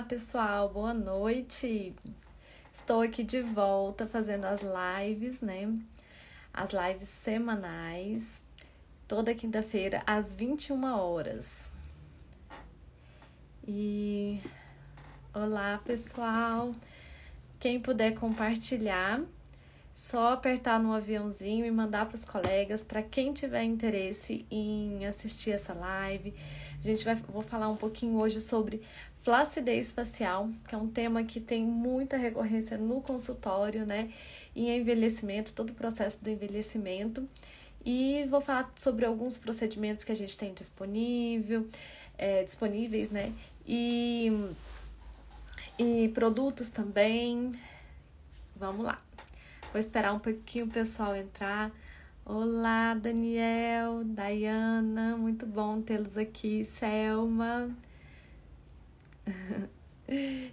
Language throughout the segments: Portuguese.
Olá, pessoal, boa noite. Estou aqui de volta fazendo as lives, né? As lives semanais, toda quinta-feira às 21 horas. E olá, pessoal. Quem puder compartilhar, só apertar no aviãozinho e mandar para os colegas, para quem tiver interesse em assistir essa live. A gente vai vou falar um pouquinho hoje sobre flacidez facial, que é um tema que tem muita recorrência no consultório, né? E envelhecimento, todo o processo do envelhecimento. E vou falar sobre alguns procedimentos que a gente tem disponível, é, disponíveis, né? E, e produtos também. Vamos lá. Vou esperar um pouquinho o pessoal entrar. Olá, Daniel, Dayana, muito bom tê-los aqui, Selma.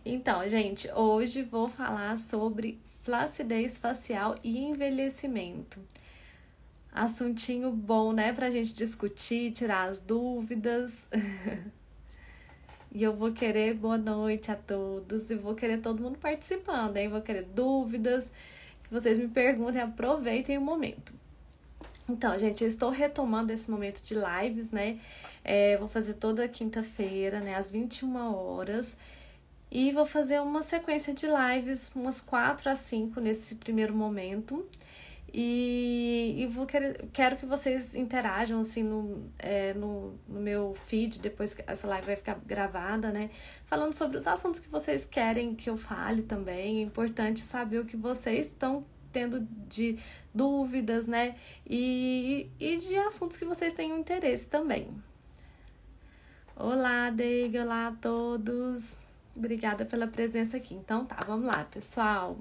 Então, gente, hoje vou falar sobre flacidez facial e envelhecimento. Assuntinho bom, né, pra gente discutir, tirar as dúvidas. E eu vou querer boa noite a todos e vou querer todo mundo participando, hein? Vou querer dúvidas, que vocês me perguntem, aproveitem o momento. Então, gente, eu estou retomando esse momento de lives, né? É, vou fazer toda quinta-feira, né, às 21 horas. E vou fazer uma sequência de lives, umas 4 a 5 nesse primeiro momento. E, e vou querer, quero que vocês interajam assim no, é, no, no meu feed, depois que essa live vai ficar gravada, né? Falando sobre os assuntos que vocês querem que eu fale também. É importante saber o que vocês estão tendo de dúvidas, né? E, e de assuntos que vocês tenham interesse também. Olá, Deiga, olá a todos. Obrigada pela presença aqui. Então tá, vamos lá, pessoal.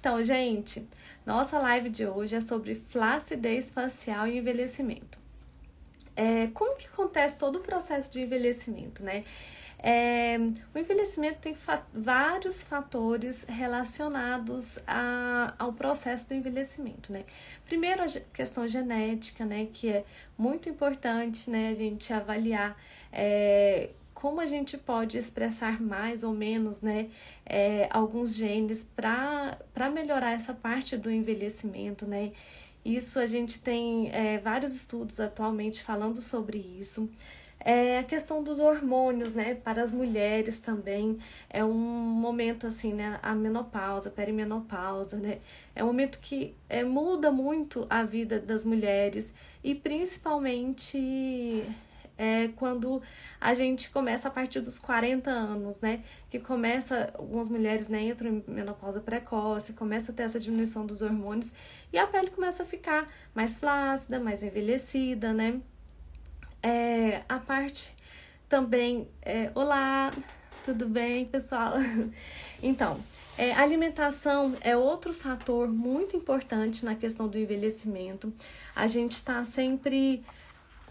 Então, gente, nossa live de hoje é sobre flacidez facial e envelhecimento. É, como que acontece todo o processo de envelhecimento, né? É, o envelhecimento tem fa vários fatores relacionados a, ao processo do envelhecimento, né? Primeiro, a questão genética, né? Que é muito importante, né? A gente avaliar é, como a gente pode expressar mais ou menos, né? É, alguns genes para melhorar essa parte do envelhecimento, né? Isso a gente tem é, vários estudos atualmente falando sobre isso. É, a questão dos hormônios, né, para as mulheres também é um momento assim, né, a menopausa, a perimenopausa, né, é um momento que é, muda muito a vida das mulheres e principalmente é quando a gente começa a partir dos 40 anos, né, que começa, algumas mulheres né, entram em menopausa precoce, começa a ter essa diminuição dos hormônios e a pele começa a ficar mais flácida, mais envelhecida, né, é, a parte também. É, olá, tudo bem, pessoal? Então, é, alimentação é outro fator muito importante na questão do envelhecimento. A gente está sempre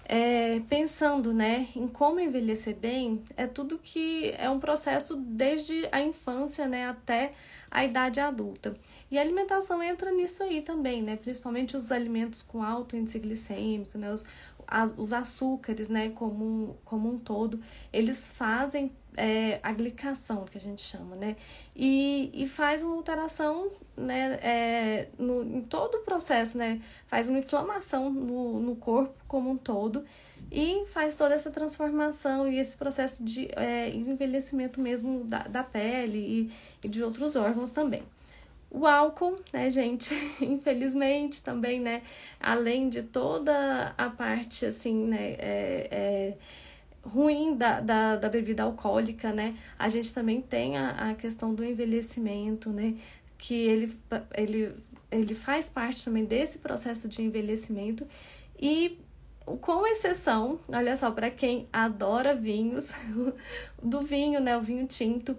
é, pensando né, em como envelhecer bem, é tudo que é um processo desde a infância né, até a idade adulta. E a alimentação entra nisso aí também, né? Principalmente os alimentos com alto índice glicêmico, né? Os, as, os açúcares, né, como como um todo, eles fazem é, a glicação, que a gente chama, né? E, e faz uma alteração né, é, no, em todo o processo, né? Faz uma inflamação no, no corpo como um todo e faz toda essa transformação e esse processo de é, envelhecimento mesmo da, da pele e, e de outros órgãos também. O álcool, né, gente, infelizmente também, né, além de toda a parte, assim, né, é, é, ruim da, da, da, bebida alcoólica, né, a gente também tem a, a questão do envelhecimento, né, que ele, ele, ele faz parte também desse processo de envelhecimento. E com exceção, olha só, para quem adora vinhos, do vinho, né, o vinho tinto,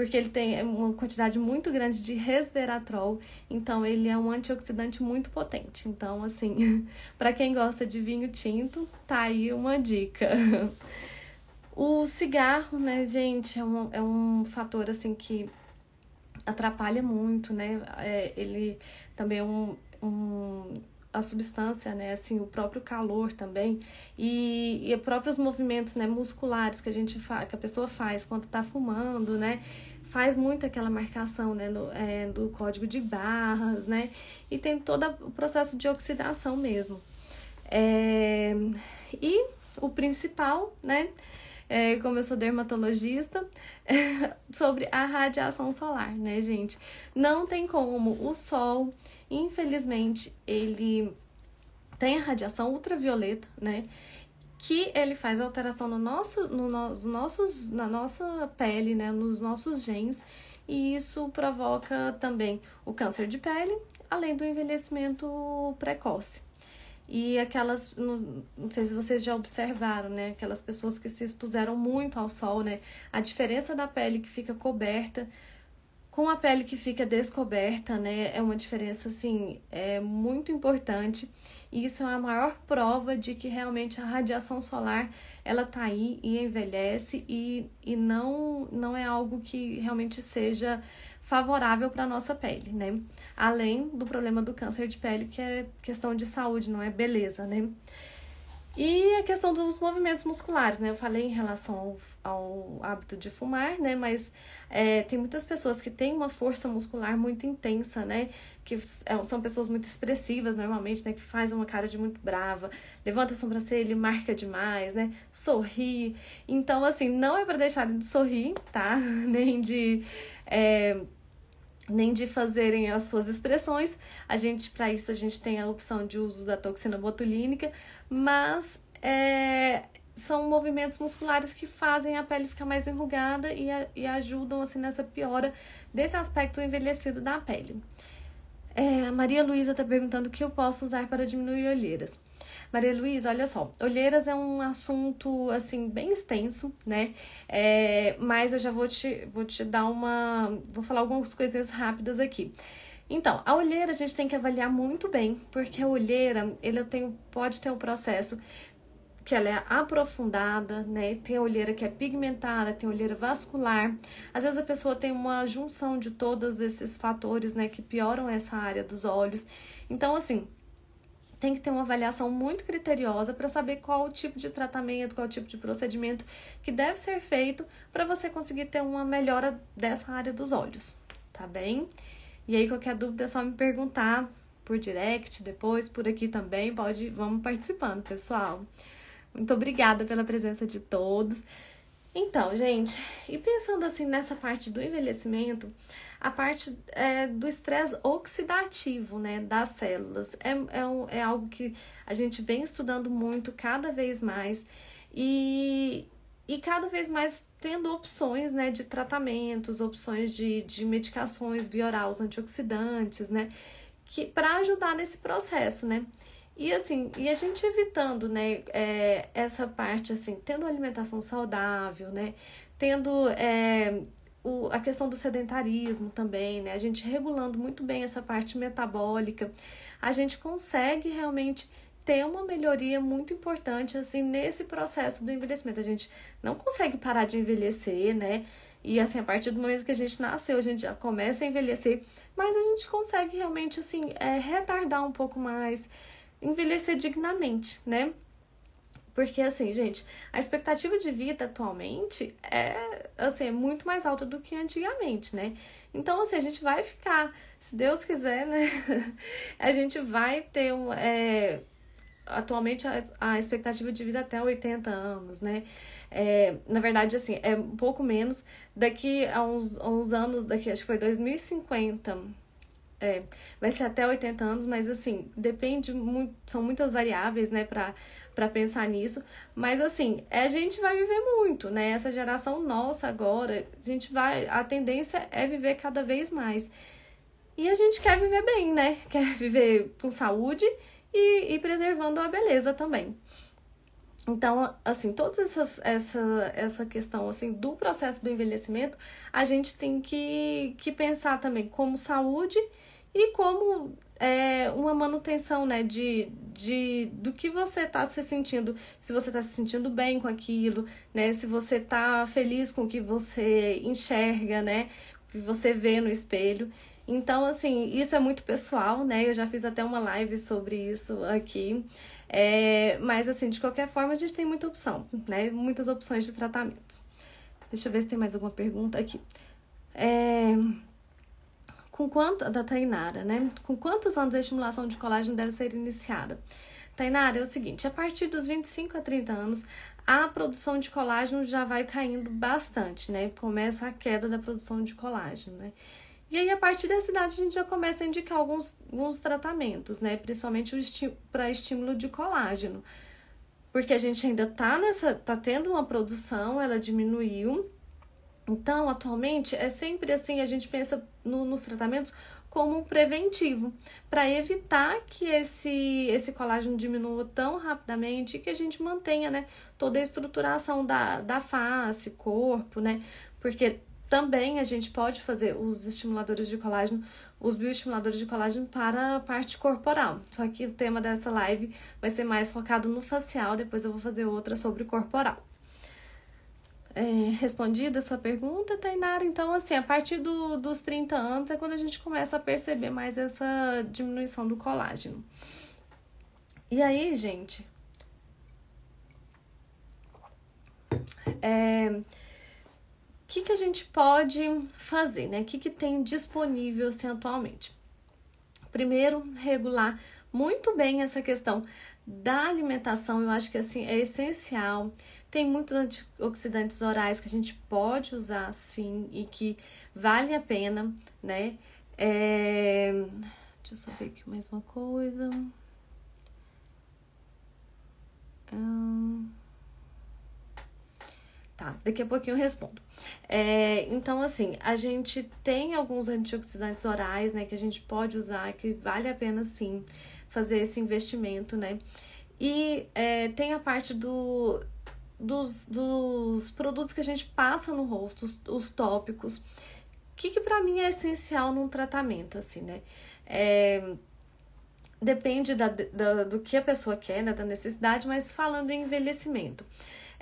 porque ele tem uma quantidade muito grande de resveratrol, então ele é um antioxidante muito potente. Então, assim, para quem gosta de vinho tinto, tá aí uma dica. O cigarro, né, gente, é um, é um fator assim que atrapalha muito, né? É, ele também é um, um a substância, né, assim, o próprio calor também e, e próprios movimentos, né, musculares que a gente faz, que a pessoa faz quando está fumando, né, faz muito aquela marcação, né, no, é, do código de barras, né, e tem todo o processo de oxidação mesmo. É, e o principal, né, é, como eu sou dermatologista, sobre a radiação solar, né, gente? Não tem como o sol, infelizmente, ele tem a radiação ultravioleta, né? Que ele faz alteração no nosso, no, nos nossos, na nossa pele, né? Nos nossos genes, e isso provoca também o câncer de pele, além do envelhecimento precoce. E aquelas, não, não sei se vocês já observaram, né? Aquelas pessoas que se expuseram muito ao sol, né? A diferença da pele que fica coberta com a pele que fica descoberta, né? É uma diferença, assim, é muito importante. E isso é a maior prova de que realmente a radiação solar, ela tá aí e envelhece e, e não, não é algo que realmente seja favorável para nossa pele, né? Além do problema do câncer de pele, que é questão de saúde, não é beleza, né? E a questão dos movimentos musculares, né? Eu falei em relação ao, ao hábito de fumar, né? Mas é, tem muitas pessoas que têm uma força muscular muito intensa, né? Que é, são pessoas muito expressivas normalmente, né? Que faz uma cara de muito brava, levanta a sobrancelha, marca demais, né? Sorri. Então, assim, não é para deixar de sorrir, tá? Nem de. É, nem de fazerem as suas expressões. A gente, para isso, a gente tem a opção de uso da toxina botulínica, mas é, são movimentos musculares que fazem a pele ficar mais enrugada e, e ajudam assim nessa piora desse aspecto envelhecido da pele. É, a Maria Luísa está perguntando o que eu posso usar para diminuir olheiras. Maria Luísa, olha só, olheiras é um assunto, assim, bem extenso, né? É, mas eu já vou te, vou te dar uma... Vou falar algumas coisinhas rápidas aqui. Então, a olheira a gente tem que avaliar muito bem, porque a olheira, ele tem, pode ter um processo que ela é aprofundada, né? Tem a olheira que é pigmentada, tem a olheira vascular. Às vezes a pessoa tem uma junção de todos esses fatores, né, que pioram essa área dos olhos. Então, assim, tem que ter uma avaliação muito criteriosa para saber qual o tipo de tratamento, qual o tipo de procedimento que deve ser feito para você conseguir ter uma melhora dessa área dos olhos, tá bem? E aí, qualquer dúvida é só me perguntar por direct, depois por aqui também, pode, vamos participando, pessoal. Muito obrigada pela presença de todos. Então, gente, e pensando assim nessa parte do envelhecimento, a parte é, do estresse oxidativo né, das células. É, é, um, é algo que a gente vem estudando muito cada vez mais e, e cada vez mais tendo opções né, de tratamentos, opções de, de medicações via oral, antioxidantes, né? Que, para ajudar nesse processo, né? E assim, e a gente evitando, né, é, essa parte, assim, tendo alimentação saudável, né, tendo é, o, a questão do sedentarismo também, né? A gente regulando muito bem essa parte metabólica, a gente consegue realmente ter uma melhoria muito importante assim nesse processo do envelhecimento. A gente não consegue parar de envelhecer, né? E assim, a partir do momento que a gente nasceu, a gente já começa a envelhecer, mas a gente consegue realmente assim é, retardar um pouco mais, envelhecer dignamente, né? Porque, assim, gente, a expectativa de vida atualmente é, assim, é muito mais alta do que antigamente, né? Então, assim, a gente vai ficar, se Deus quiser, né? a gente vai ter um. É, atualmente, a, a expectativa de vida até 80 anos, né? É, na verdade, assim, é um pouco menos. Daqui a uns, a uns anos, daqui acho que foi 2050, é, vai ser até 80 anos, mas assim, depende muito, são muitas variáveis, né, para para pensar nisso. Mas assim, a gente vai viver muito, né? Essa geração nossa agora, a gente vai. A tendência é viver cada vez mais. E a gente quer viver bem, né? Quer viver com saúde e, e preservando a beleza também. Então, assim, toda essa, essa, essa questão assim, do processo do envelhecimento, a gente tem que, que pensar também como saúde e como é, uma manutenção, né, de, de do que você está se sentindo, se você está se sentindo bem com aquilo, né, se você está feliz com o que você enxerga, né, o que você vê no espelho. Então, assim, isso é muito pessoal, né? Eu já fiz até uma live sobre isso aqui. É, mas, assim, de qualquer forma, a gente tem muita opção, né? Muitas opções de tratamento. Deixa eu ver se tem mais alguma pergunta aqui. É, com quanto, da Tainara, né? Com quantos anos a estimulação de colágeno deve ser iniciada? Tainara, é o seguinte, a partir dos 25 a 30 anos, a produção de colágeno já vai caindo bastante, né? Começa a queda da produção de colágeno, né? E aí, a partir dessa idade, a gente já começa a indicar alguns, alguns tratamentos, né? Principalmente para estímulo de colágeno. Porque a gente ainda tá nessa. tá tendo uma produção, ela diminuiu. Então, atualmente, é sempre assim, a gente pensa no, nos tratamentos como um preventivo, para evitar que esse, esse colágeno diminua tão rapidamente e que a gente mantenha né, toda a estruturação da, da face, corpo, né? Porque também a gente pode fazer os estimuladores de colágeno, os bioestimuladores de colágeno para a parte corporal. Só que o tema dessa live vai ser mais focado no facial, depois eu vou fazer outra sobre corporal. É, respondida a sua pergunta, Tainara. Então, assim, a partir do, dos 30 anos é quando a gente começa a perceber mais essa diminuição do colágeno. E aí, gente, é, que, que a gente pode fazer, né? O que, que tem disponível assim, atualmente? Primeiro, regular muito bem essa questão da alimentação, eu acho que assim é essencial. Tem muitos antioxidantes orais que a gente pode usar sim e que vale a pena, né? É... Deixa eu só ver aqui mais uma coisa. Hum... Tá, daqui a pouquinho eu respondo. É, então, assim, a gente tem alguns antioxidantes orais, né, que a gente pode usar, que vale a pena, sim, fazer esse investimento, né? E é, tem a parte do, dos, dos produtos que a gente passa no rosto, os, os tópicos. O que, que para mim é essencial num tratamento, assim, né? É, depende da, da, do que a pessoa quer, né, da necessidade, mas falando em envelhecimento.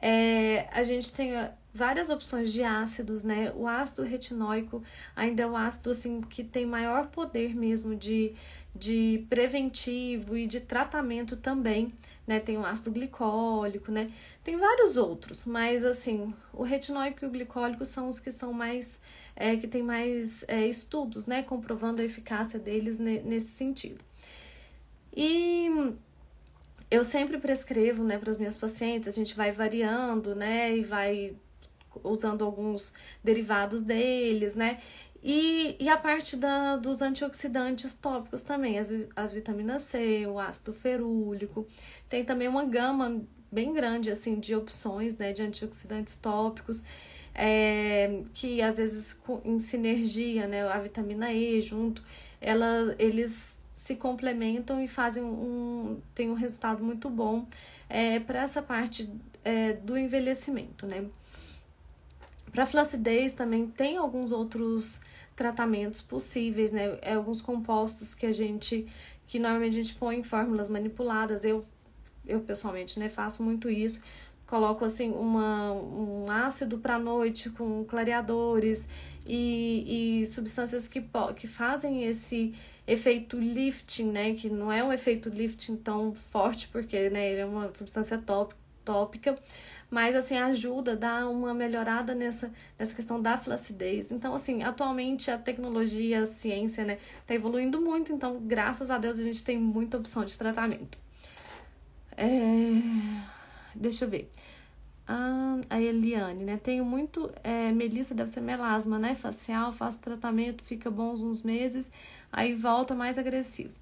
É, a gente tem ah, várias opções de ácidos, né? O ácido retinóico ainda é o ácido assim que tem maior poder mesmo de, de preventivo e de tratamento também, né? Tem o ácido glicólico, né? Tem vários outros, mas assim, o retinóico e o glicólico são os que são mais é, que tem mais é, estudos, né? Comprovando a eficácia deles nesse sentido. E eu sempre prescrevo, né, para as minhas pacientes, a gente vai variando, né, e vai usando alguns derivados deles, né, e, e a parte da, dos antioxidantes tópicos também, as, a vitamina C, o ácido ferúlico, tem também uma gama bem grande, assim, de opções, né, de antioxidantes tópicos, é, que às vezes em sinergia, né, a vitamina E junto, ela, eles se complementam e fazem um, tem um resultado muito bom é, para essa parte é, do envelhecimento, né? Para flacidez também tem alguns outros tratamentos possíveis, né? É, alguns compostos que a gente, que normalmente a gente põe em fórmulas manipuladas. Eu, eu pessoalmente, né, faço muito isso. Coloco assim uma, um ácido para noite com clareadores e, e substâncias que, que fazem esse efeito lifting, né? Que não é um efeito lifting tão forte, porque né, ele é uma substância tópica, mas assim ajuda, dá uma melhorada nessa, nessa questão da flacidez. Então, assim, atualmente a tecnologia, a ciência, né, tá evoluindo muito, então, graças a Deus, a gente tem muita opção de tratamento. É... Deixa eu ver. Ah, a Eliane, né? Tenho muito. É, Melissa deve ser melasma, né? Facial, faço tratamento, fica bons uns meses, aí volta mais agressivo.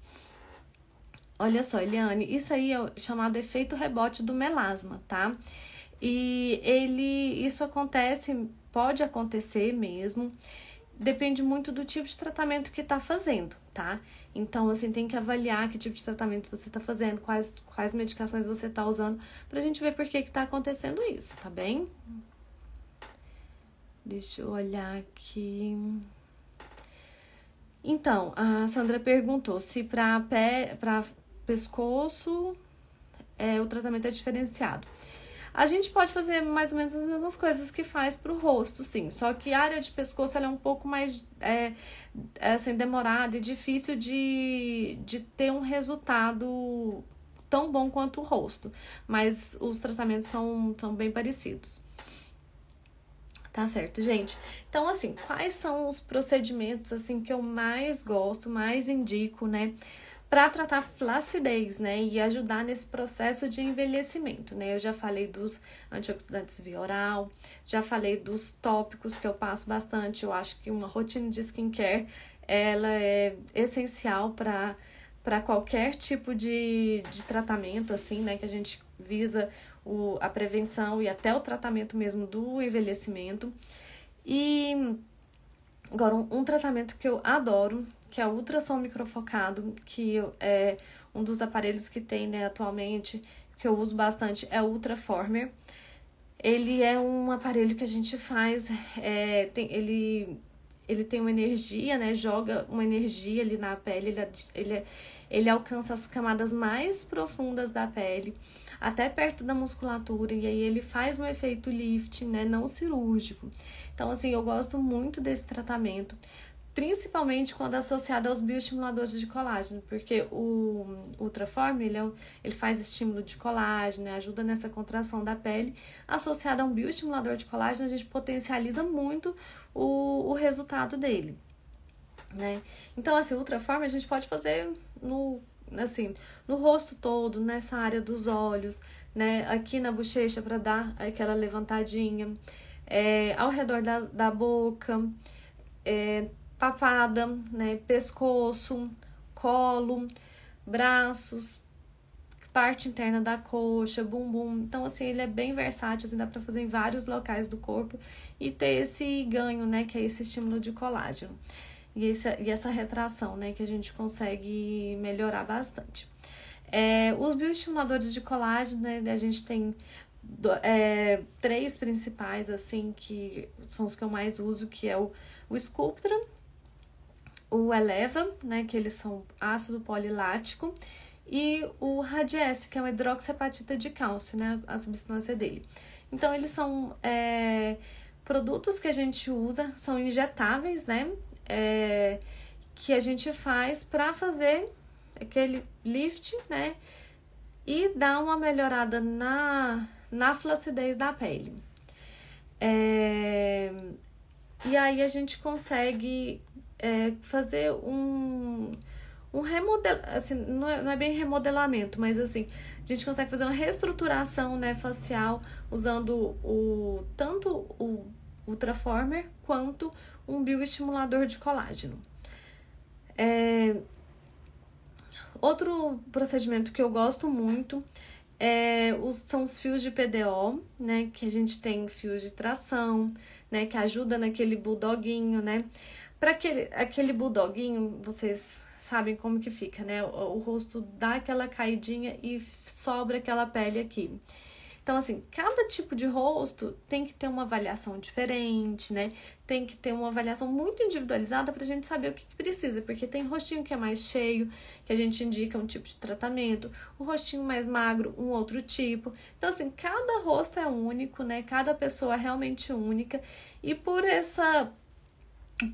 Olha só, Eliane, isso aí é chamado efeito rebote do melasma, tá? E ele, isso acontece, pode acontecer mesmo, depende muito do tipo de tratamento que tá fazendo, tá? Então, assim, tem que avaliar que tipo de tratamento você tá fazendo, quais, quais medicações você tá usando, pra gente ver por que que tá acontecendo isso, tá bem? Deixa eu olhar aqui. Então, a Sandra perguntou se para para pescoço é, o tratamento é diferenciado. A gente pode fazer mais ou menos as mesmas coisas que faz para o rosto, sim. Só que a área de pescoço é um pouco mais é, é, assim, demorada e difícil de, de ter um resultado tão bom quanto o rosto. Mas os tratamentos são, são bem parecidos. Tá certo, gente? Então, assim, quais são os procedimentos assim que eu mais gosto, mais indico, né? Para tratar flacidez, né, e ajudar nesse processo de envelhecimento, né? Eu já falei dos antioxidantes via oral, já falei dos tópicos que eu passo bastante. Eu acho que uma rotina de skincare ela é essencial para para qualquer tipo de, de tratamento, assim, né, que a gente visa o, a prevenção e até o tratamento mesmo do envelhecimento. E agora, um, um tratamento que eu adoro, que é o ultrassom microfocado, que é um dos aparelhos que tem né, atualmente, que eu uso bastante, é o Ultraformer. Ele é um aparelho que a gente faz, é, tem, ele, ele tem uma energia, né? Joga uma energia ali na pele, ele, ele, ele alcança as camadas mais profundas da pele, até perto da musculatura, e aí ele faz um efeito lift, né? Não cirúrgico. Então, assim, eu gosto muito desse tratamento principalmente quando associado aos bioestimuladores de colágeno, porque o Ultraform, ele, é, ele faz estímulo de colágeno, ajuda nessa contração da pele, associado a um bioestimulador de colágeno, a gente potencializa muito o, o resultado dele, né? Então, assim, Ultraform a gente pode fazer no, assim, no rosto todo, nessa área dos olhos, né, aqui na bochecha para dar aquela levantadinha, é, ao redor da, da boca, é, papada, né, pescoço, colo, braços, parte interna da coxa, bumbum. Então, assim, ele é bem versátil, assim, dá para fazer em vários locais do corpo e ter esse ganho, né, que é esse estímulo de colágeno. E, esse, e essa retração, né, que a gente consegue melhorar bastante. É, os bioestimuladores de colágeno, né, a gente tem é, três principais, assim, que são os que eu mais uso, que é o, o Sculptra, o Eleva, né, que eles são ácido polilático, e o Radiesse, que é uma hidroxapatita de cálcio, né, a substância dele. Então, eles são é, produtos que a gente usa, são injetáveis, né, é, que a gente faz para fazer aquele lift, né, e dar uma melhorada na, na flacidez da pele. É, e aí a gente consegue é, fazer um, um remodel, assim, não é, não é bem remodelamento, mas assim, a gente consegue fazer uma reestruturação né, facial usando o, tanto o Ultraformer quanto um bioestimulador de colágeno. É, outro procedimento que eu gosto muito é, os, são os fios de PDO, né? Que a gente tem fios de tração, né? Que ajuda naquele bulldoguinho, né? Para aquele, aquele bulldoguinho, vocês sabem como que fica, né? O, o, rosto dá aquela caidinha e sobra aquela pele aqui. Então, assim, cada tipo de rosto tem que ter uma avaliação diferente, né? Tem que ter uma avaliação muito individualizada pra gente saber o que, que precisa, porque tem rostinho que é mais cheio, que a gente indica um tipo de tratamento, o rostinho mais magro, um outro tipo. Então, assim, cada rosto é único, né? Cada pessoa é realmente única, e por essa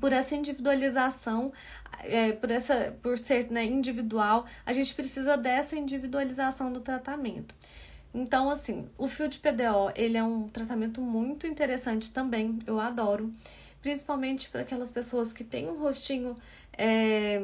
por essa individualização, é, por, essa, por ser né, individual, a gente precisa dessa individualização do tratamento. Então, assim, o fio de PDO, ele é um tratamento muito interessante também, eu adoro, principalmente para aquelas pessoas que têm um rostinho é,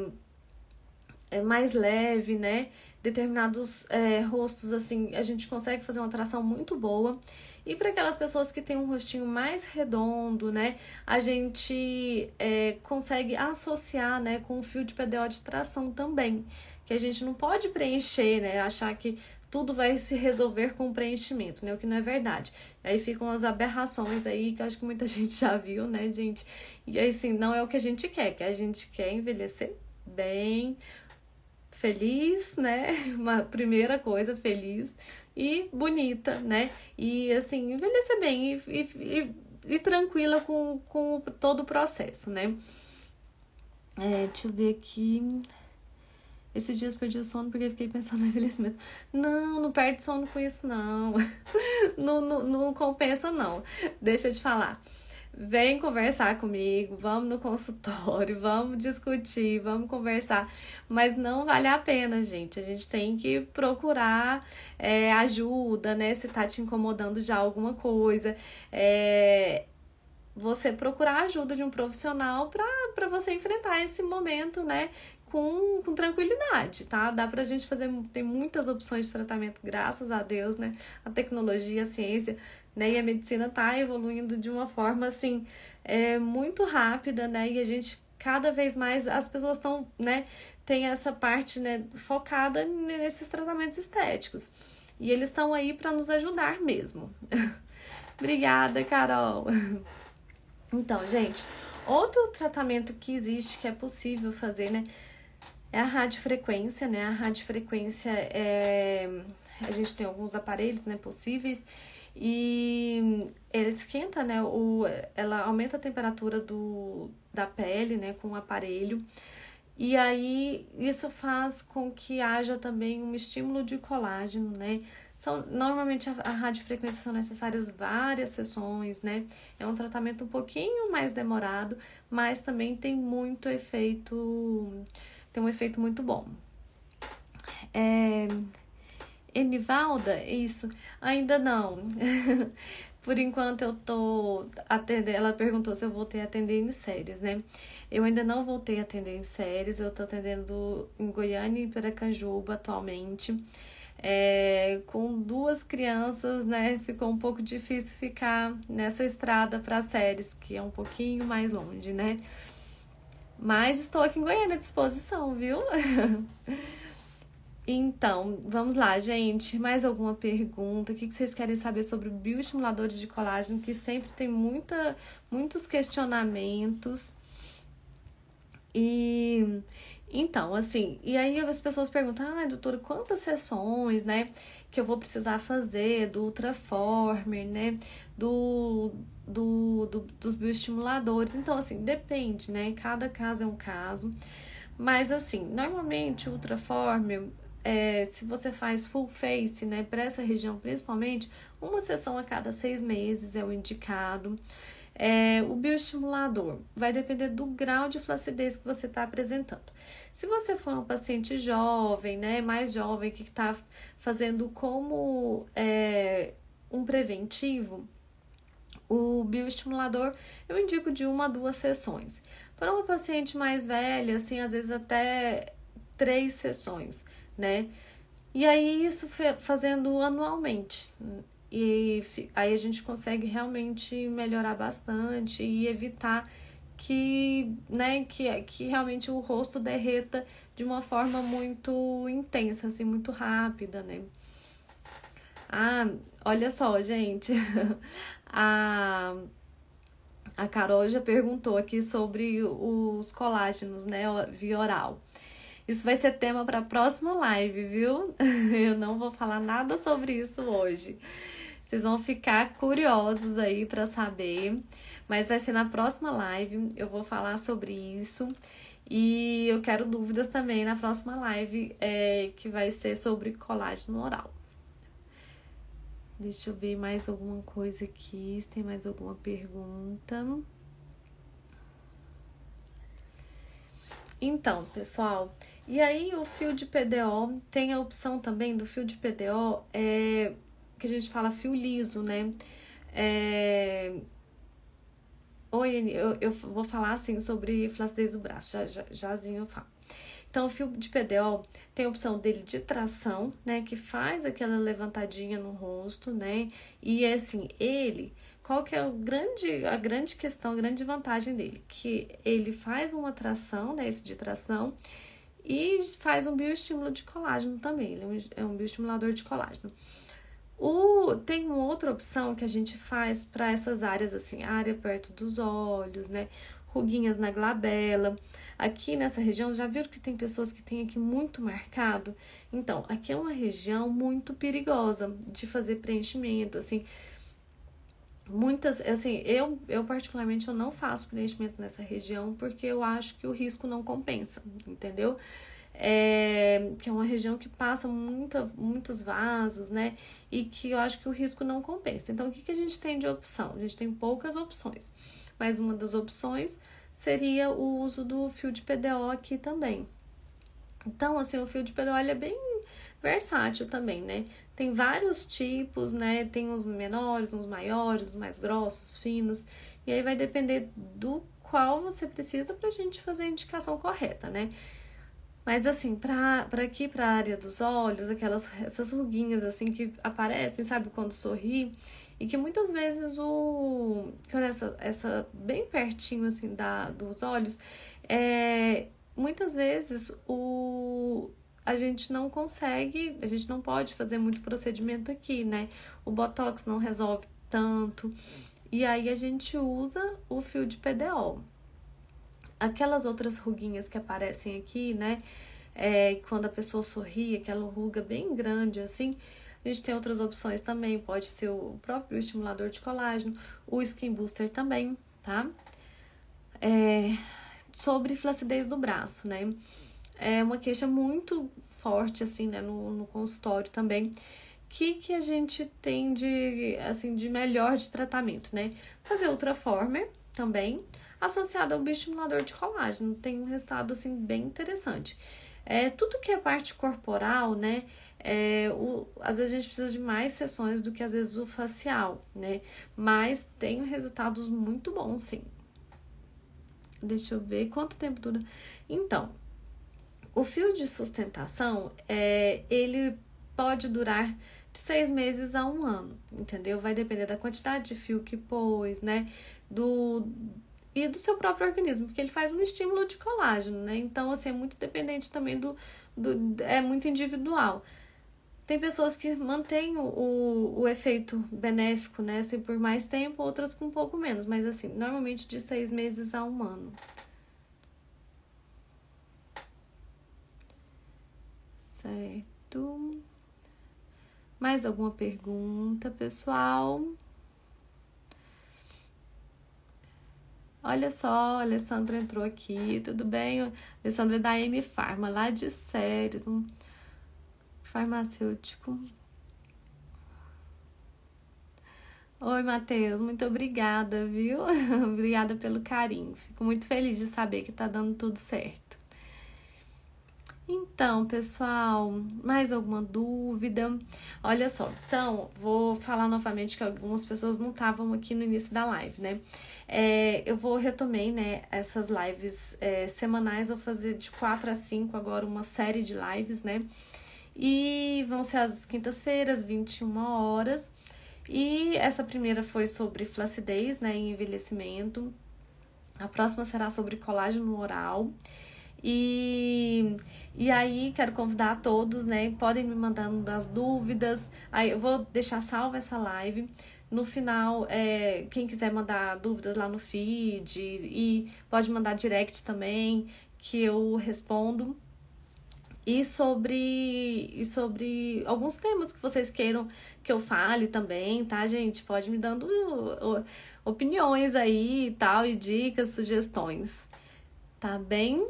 é mais leve, né? Determinados é, rostos, assim, a gente consegue fazer uma tração muito boa. E para aquelas pessoas que têm um rostinho mais redondo, né, a gente é, consegue associar, né, com o fio de PDO de tração também, que a gente não pode preencher, né, achar que tudo vai se resolver com preenchimento, né? O que não é verdade. Aí ficam as aberrações aí que eu acho que muita gente já viu, né, gente? E aí, assim, não é o que a gente quer, que a gente quer envelhecer bem, feliz, né? Uma primeira coisa, feliz e bonita, né? E assim, envelhecer bem e, e, e, e tranquila com, com todo o processo, né? É, deixa eu ver aqui. Esses dias perdi o sono porque fiquei pensando no envelhecimento. Não, não perde sono com isso, não. não, não, não compensa, não. Deixa eu te falar. Vem conversar comigo, vamos no consultório, vamos discutir, vamos conversar. Mas não vale a pena, gente. A gente tem que procurar é, ajuda, né? Se tá te incomodando já alguma coisa. É, você procurar ajuda de um profissional para você enfrentar esse momento, né? Com, com tranquilidade, tá? Dá pra gente fazer, tem muitas opções de tratamento, graças a Deus, né? A tecnologia, a ciência né? E a medicina está evoluindo de uma forma assim é, muito rápida, né? E a gente cada vez mais as pessoas estão, né? Tem essa parte, né? Focada nesses tratamentos estéticos e eles estão aí para nos ajudar mesmo. Obrigada, Carol. Então, gente, outro tratamento que existe que é possível fazer, né? É a radiofrequência, né? A radiofrequência é. A gente tem alguns aparelhos né, possíveis e ela esquenta, né? O, ela aumenta a temperatura do, da pele, né? Com o aparelho. E aí isso faz com que haja também um estímulo de colágeno, né? São, normalmente a, a radiofrequência são necessárias várias sessões, né? É um tratamento um pouquinho mais demorado, mas também tem muito efeito, tem um efeito muito bom. É, Enivalda, isso. Ainda não. Por enquanto eu tô atendendo. Ela perguntou se eu voltei a atender em séries, né? Eu ainda não voltei a atender em séries. Eu tô atendendo em Goiânia e Piracanjuba atualmente. É, com duas crianças, né? Ficou um pouco difícil ficar nessa estrada para séries, que é um pouquinho mais longe, né? Mas estou aqui em Goiânia à disposição, viu? Então, vamos lá, gente. Mais alguma pergunta? O que vocês querem saber sobre bioestimuladores de colágeno? Que sempre tem muita, muitos questionamentos. E então, assim, e aí as pessoas perguntam, ah, doutora, quantas sessões, né, que eu vou precisar fazer do Ultraformer, né, do, do, do, dos bioestimuladores. Então, assim, depende, né, cada caso é um caso. Mas, assim, normalmente o Ultraformer, é, se você faz full face, né, para essa região principalmente, uma sessão a cada seis meses é o indicado. É, o bioestimulador vai depender do grau de flacidez que você está apresentando. Se você for um paciente jovem, né, mais jovem, que está fazendo como é, um preventivo, o bioestimulador eu indico de uma a duas sessões. Para uma paciente mais velha, assim, às vezes até três sessões né? E aí isso fazendo anualmente. E aí a gente consegue realmente melhorar bastante e evitar que, né, que, que realmente o rosto derreta de uma forma muito intensa, assim, muito rápida, né? Ah, olha só, gente. a, a Carol já perguntou aqui sobre os colágenos, né, via oral. Isso vai ser tema para a próxima live, viu? Eu não vou falar nada sobre isso hoje. Vocês vão ficar curiosos aí para saber, mas vai ser na próxima live. Eu vou falar sobre isso. E eu quero dúvidas também na próxima live, é, que vai ser sobre colágeno oral. Deixa eu ver mais alguma coisa aqui, se tem mais alguma pergunta. Então, pessoal, e aí o fio de PDO tem a opção também do fio de PDO, é, que a gente fala fio liso, né? É, Oi, eu, eu vou falar assim sobre flacidez do braço, já, já, jazinho eu falo. Então, o fio de PDO tem a opção dele de tração, né? Que faz aquela levantadinha no rosto, né? E assim, ele, qual que é o grande, a grande questão, a grande vantagem dele? Que ele faz uma tração, né? Esse de tração, e faz um bioestímulo de colágeno também, ele é um é bioestimulador de colágeno. O, tem uma outra opção que a gente faz para essas áreas, assim, área perto dos olhos, né? Ruguinhas na glabela. Aqui nessa região, já viram que tem pessoas que têm aqui muito marcado? Então, aqui é uma região muito perigosa de fazer preenchimento, assim. Muitas, assim, eu, eu particularmente eu não faço preenchimento nessa região porque eu acho que o risco não compensa, entendeu? é, que é uma região que passa muita, muitos vasos, né? E que eu acho que o risco não compensa. Então, o que, que a gente tem de opção? A gente tem poucas opções, mas uma das opções seria o uso do fio de PDO aqui também. Então, assim, o fio de PDO é bem versátil também, né? Tem vários tipos, né? Tem os menores, uns maiores, os mais grossos, finos. E aí vai depender do qual você precisa para a gente fazer a indicação correta, né? Mas assim, para aqui, para a área dos olhos, aquelas essas ruguinhas assim que aparecem, sabe, quando sorri, e que muitas vezes o essa, essa bem pertinho assim da dos olhos, é muitas vezes o a gente não consegue, a gente não pode fazer muito procedimento aqui, né? O botox não resolve tanto. E aí a gente usa o fio de PDO. Aquelas outras ruguinhas que aparecem aqui, né? É, quando a pessoa sorri, aquela ruga bem grande assim. A gente tem outras opções também, pode ser o próprio estimulador de colágeno, o skin booster também, tá? É, sobre flacidez do braço, né? É uma queixa muito forte, assim, né, no, no consultório também. Que, que a gente tem de, assim, de melhor de tratamento, né? Fazer Ultraformer também, associado ao bioestimulador de colágeno. Tem um resultado, assim, bem interessante. É, tudo que é parte corporal, né? É, o, às vezes a gente precisa de mais sessões do que às vezes o facial, né? Mas tem resultados muito bons, sim. Deixa eu ver quanto tempo dura. Então, o fio de sustentação, é, ele pode durar de seis meses a um ano, entendeu? Vai depender da quantidade de fio que pôs, né? Do, e do seu próprio organismo, porque ele faz um estímulo de colágeno, né? Então, assim, é muito dependente também do. do é muito individual. Tem pessoas que mantêm o, o, efeito benéfico, né? Assim, por mais tempo, outras com um pouco menos, mas assim, normalmente de seis meses a um ano. Certo. Mais alguma pergunta, pessoal? Olha só, a Alessandra entrou aqui, tudo bem? Alessandra é da M Farma, lá de Séries, um farmacêutico. Oi, Matheus, muito obrigada, viu? obrigada pelo carinho. Fico muito feliz de saber que tá dando tudo certo. Então, pessoal, mais alguma dúvida? Olha só, então, vou falar novamente que algumas pessoas não estavam aqui no início da live, né? É, eu vou retomei, né, essas lives é, semanais, vou fazer de 4 a 5 agora uma série de lives, né? E vão ser às quintas-feiras, 21 horas. E essa primeira foi sobre flacidez, né, e envelhecimento. A próxima será sobre colágeno oral. E, e aí, quero convidar todos, né? Podem me mandando as dúvidas. Aí eu vou deixar salva essa live. No final, é, quem quiser mandar dúvidas lá no feed e pode mandar direct também, que eu respondo. E sobre, e sobre alguns temas que vocês queiram que eu fale também, tá, gente? Pode me dando opiniões aí e tal, e dicas, sugestões. Tá bem?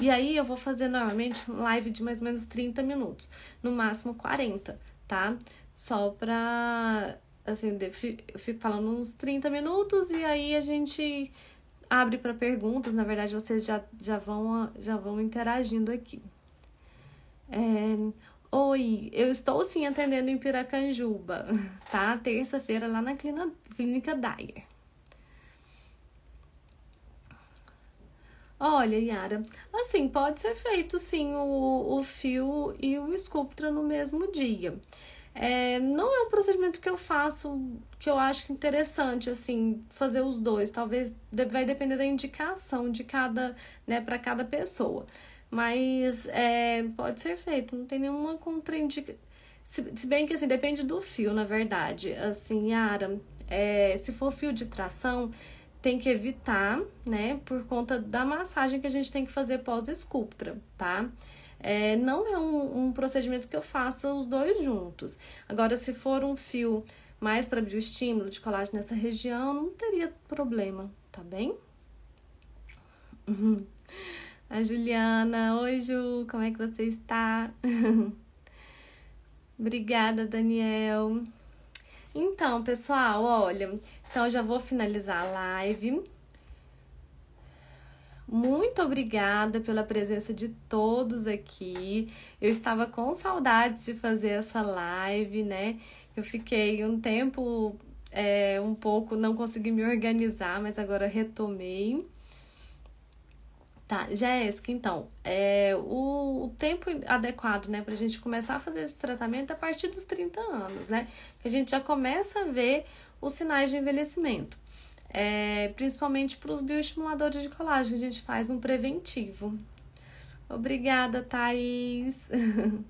E aí eu vou fazer normalmente live de mais ou menos 30 minutos, no máximo 40, tá? Só pra assim, eu fico falando uns 30 minutos e aí a gente abre para perguntas, na verdade vocês já, já vão já vão interagindo aqui. É, Oi, eu estou sim atendendo em Piracanjuba, tá? Terça-feira lá na clínica Dyer. Olha, Yara, assim, pode ser feito sim o, o fio e o Sculptra no mesmo dia. É, não é um procedimento que eu faço, que eu acho interessante, assim, fazer os dois. Talvez vai depender da indicação de cada, né, para cada pessoa. Mas é, pode ser feito, não tem nenhuma contraindicação. Se, se, bem que, assim, depende do fio, na verdade. Assim, Yara, é, se for fio de tração, tem que evitar, né, por conta da massagem que a gente tem que fazer pós-escultura, tá? É, não é um, um, procedimento que eu faça os dois juntos. Agora, se for um fio mais para bioestímulo de colágeno nessa região, não teria problema, tá bem? A Juliana. Oi, Ju, como é que você está? Obrigada, Daniel. Então, pessoal, olha, então eu já vou finalizar a live. Muito obrigada pela presença de todos aqui. Eu estava com saudades de fazer essa live, né? Eu fiquei um tempo é, um pouco, não consegui me organizar, mas agora retomei. Tá, Jéssica, então, é, o, o, tempo adequado, né, pra gente começar a fazer esse tratamento é a partir dos 30 anos, né? Que a gente já começa a ver os sinais de envelhecimento. É, principalmente para os bioestimuladores de colágeno, a gente faz um preventivo. Obrigada, Thaís.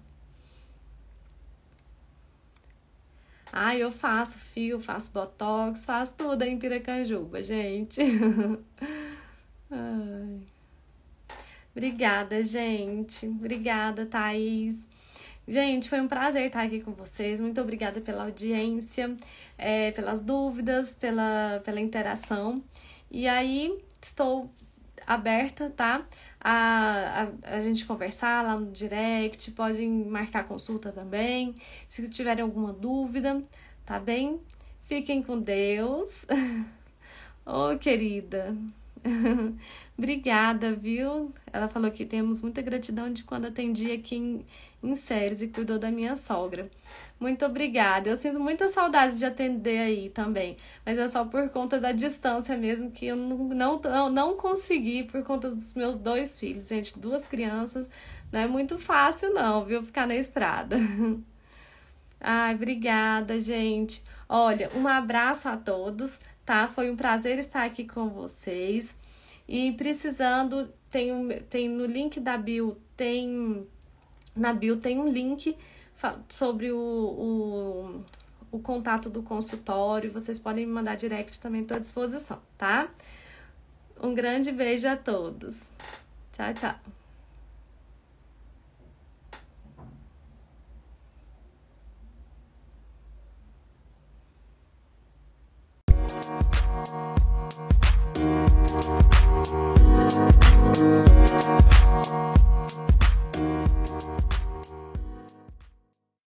ah, eu faço fio, faço botox, faço tudo em Piracanjuba, gente. Ai. Obrigada, gente. Obrigada, Thaís. Gente, foi um prazer estar aqui com vocês. Muito obrigada pela audiência, é, pelas dúvidas, pela, pela interação. E aí, estou aberta, tá? A, a, a gente conversar lá no direct, podem marcar consulta também. Se tiverem alguma dúvida, tá bem? Fiquem com Deus. Ô, oh, querida. Obrigada, viu? Ela falou que temos muita gratidão de quando atendi aqui em, em Séries e cuidou da minha sogra. Muito obrigada. Eu sinto muita saudade de atender aí também, mas é só por conta da distância mesmo que eu não, não, não consegui por conta dos meus dois filhos. Gente, duas crianças, não é muito fácil não, viu? Ficar na estrada. Ai, obrigada, gente. Olha, um abraço a todos, tá? Foi um prazer estar aqui com vocês. E precisando, tem, um, tem no link da bio, tem. Na bio tem um link sobre o, o, o contato do consultório. Vocês podem me mandar direct também, estou à disposição, tá? Um grande beijo a todos. Tchau, tchau.